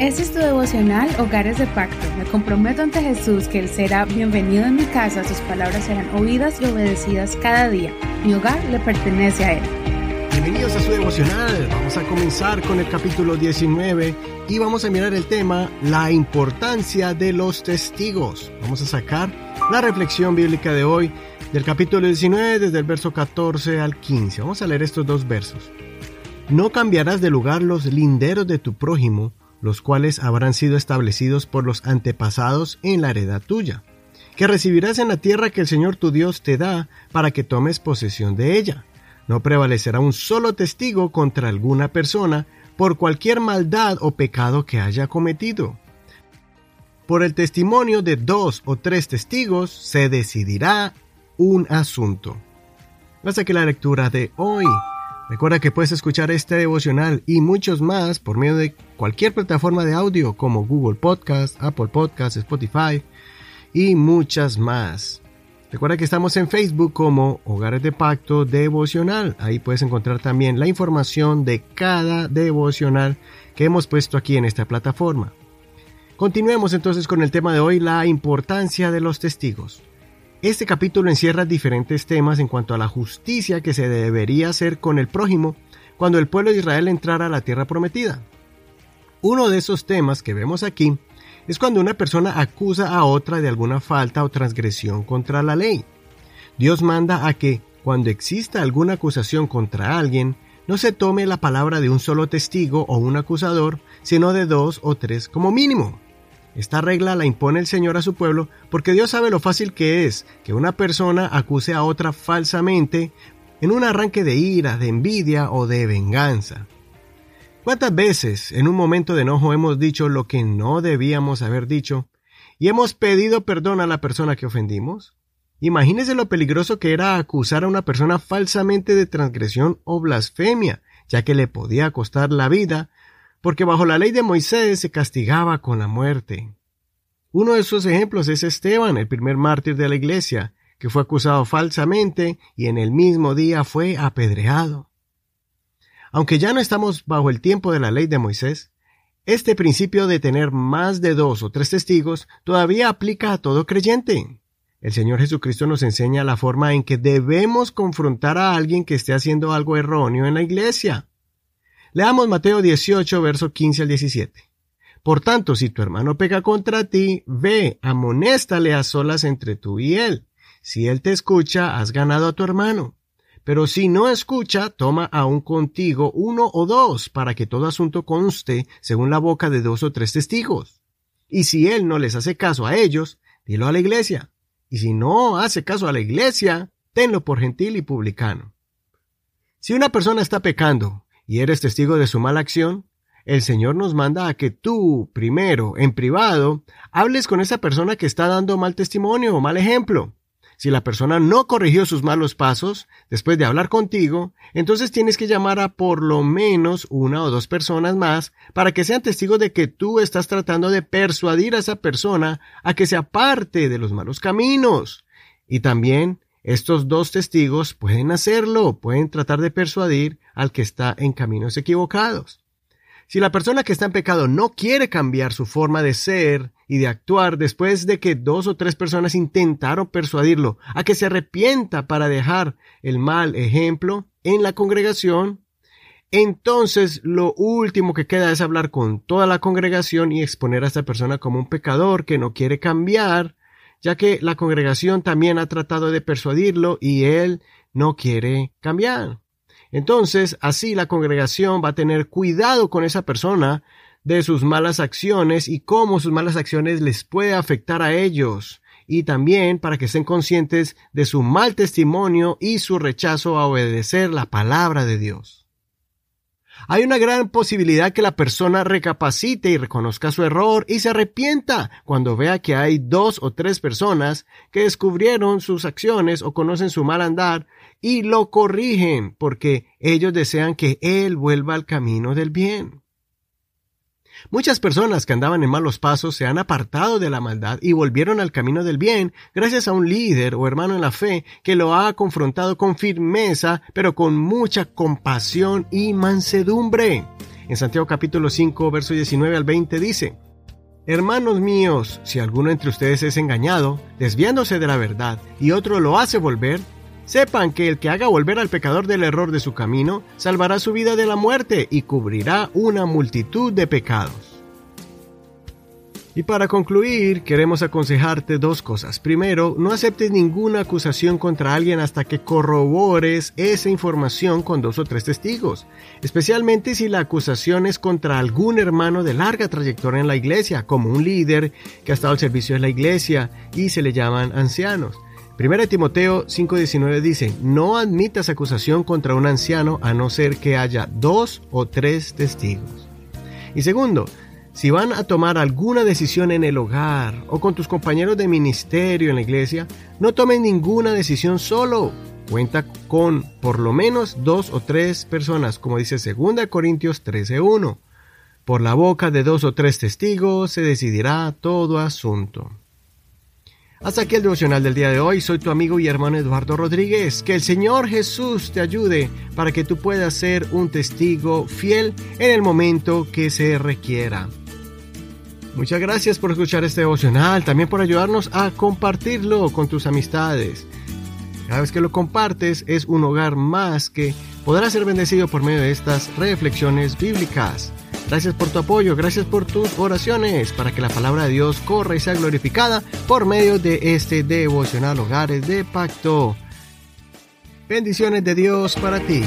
Este es tu devocional Hogares de Pacto. Me comprometo ante Jesús que Él será bienvenido en mi casa, sus palabras serán oídas y obedecidas cada día. Mi hogar le pertenece a Él. Bienvenidos a su devocional. Vamos a comenzar con el capítulo 19 y vamos a mirar el tema La importancia de los testigos. Vamos a sacar la reflexión bíblica de hoy del capítulo 19 desde el verso 14 al 15. Vamos a leer estos dos versos. No cambiarás de lugar los linderos de tu prójimo los cuales habrán sido establecidos por los antepasados en la heredad tuya, que recibirás en la tierra que el Señor tu Dios te da para que tomes posesión de ella. No prevalecerá un solo testigo contra alguna persona por cualquier maldad o pecado que haya cometido. Por el testimonio de dos o tres testigos se decidirá un asunto. Hasta que la lectura de hoy Recuerda que puedes escuchar este devocional y muchos más por medio de cualquier plataforma de audio como Google Podcast, Apple Podcast, Spotify y muchas más. Recuerda que estamos en Facebook como Hogares de Pacto Devocional. Ahí puedes encontrar también la información de cada devocional que hemos puesto aquí en esta plataforma. Continuemos entonces con el tema de hoy, la importancia de los testigos. Este capítulo encierra diferentes temas en cuanto a la justicia que se debería hacer con el prójimo cuando el pueblo de Israel entrara a la tierra prometida. Uno de esos temas que vemos aquí es cuando una persona acusa a otra de alguna falta o transgresión contra la ley. Dios manda a que, cuando exista alguna acusación contra alguien, no se tome la palabra de un solo testigo o un acusador, sino de dos o tres como mínimo. Esta regla la impone el Señor a su pueblo porque Dios sabe lo fácil que es que una persona acuse a otra falsamente en un arranque de ira, de envidia o de venganza. ¿Cuántas veces en un momento de enojo hemos dicho lo que no debíamos haber dicho y hemos pedido perdón a la persona que ofendimos? Imagínese lo peligroso que era acusar a una persona falsamente de transgresión o blasfemia, ya que le podía costar la vida porque bajo la ley de Moisés se castigaba con la muerte. Uno de esos ejemplos es Esteban, el primer mártir de la iglesia, que fue acusado falsamente y en el mismo día fue apedreado. Aunque ya no estamos bajo el tiempo de la ley de Moisés, este principio de tener más de dos o tres testigos todavía aplica a todo creyente. El Señor Jesucristo nos enseña la forma en que debemos confrontar a alguien que esté haciendo algo erróneo en la iglesia. Leamos Mateo 18, verso 15 al 17. Por tanto, si tu hermano peca contra ti, ve, amonéstale a solas entre tú y él. Si él te escucha, has ganado a tu hermano. Pero si no escucha, toma aún contigo uno o dos, para que todo asunto conste según la boca de dos o tres testigos. Y si él no les hace caso a ellos, dilo a la iglesia. Y si no hace caso a la iglesia, tenlo por gentil y publicano. Si una persona está pecando y eres testigo de su mala acción, el Señor nos manda a que tú, primero, en privado, hables con esa persona que está dando mal testimonio o mal ejemplo. Si la persona no corrigió sus malos pasos después de hablar contigo, entonces tienes que llamar a por lo menos una o dos personas más para que sean testigos de que tú estás tratando de persuadir a esa persona a que se aparte de los malos caminos. Y también estos dos testigos pueden hacerlo, pueden tratar de persuadir al que está en caminos equivocados. Si la persona que está en pecado no quiere cambiar su forma de ser y de actuar después de que dos o tres personas intentaron persuadirlo a que se arrepienta para dejar el mal ejemplo en la congregación, entonces lo último que queda es hablar con toda la congregación y exponer a esta persona como un pecador que no quiere cambiar ya que la congregación también ha tratado de persuadirlo y él no quiere cambiar. Entonces, así la congregación va a tener cuidado con esa persona de sus malas acciones y cómo sus malas acciones les puede afectar a ellos y también para que estén conscientes de su mal testimonio y su rechazo a obedecer la palabra de Dios. Hay una gran posibilidad que la persona recapacite y reconozca su error y se arrepienta cuando vea que hay dos o tres personas que descubrieron sus acciones o conocen su mal andar y lo corrigen porque ellos desean que él vuelva al camino del bien. Muchas personas que andaban en malos pasos se han apartado de la maldad y volvieron al camino del bien gracias a un líder o hermano en la fe que lo ha confrontado con firmeza, pero con mucha compasión y mansedumbre. En Santiago capítulo 5, verso 19 al 20 dice, Hermanos míos, si alguno entre ustedes es engañado, desviándose de la verdad, y otro lo hace volver, sepan que el que haga volver al pecador del error de su camino, salvará su vida de la muerte y cubrirá una multitud de pecados. Y para concluir, queremos aconsejarte dos cosas. Primero, no aceptes ninguna acusación contra alguien hasta que corrobores esa información con dos o tres testigos, especialmente si la acusación es contra algún hermano de larga trayectoria en la iglesia, como un líder que ha estado al servicio de la iglesia y se le llaman ancianos. 1 Timoteo 5:19 dice, no admitas acusación contra un anciano a no ser que haya dos o tres testigos. Y segundo, si van a tomar alguna decisión en el hogar o con tus compañeros de ministerio en la iglesia, no tomen ninguna decisión solo. Cuenta con por lo menos dos o tres personas, como dice 2 Corintios 13.1. Por la boca de dos o tres testigos se decidirá todo asunto. Hasta aquí el devocional del día de hoy. Soy tu amigo y hermano Eduardo Rodríguez. Que el Señor Jesús te ayude para que tú puedas ser un testigo fiel en el momento que se requiera. Muchas gracias por escuchar este devocional, también por ayudarnos a compartirlo con tus amistades. Cada vez que lo compartes es un hogar más que podrá ser bendecido por medio de estas reflexiones bíblicas. Gracias por tu apoyo, gracias por tus oraciones para que la palabra de Dios corra y sea glorificada por medio de este devocional Hogares de Pacto. Bendiciones de Dios para ti.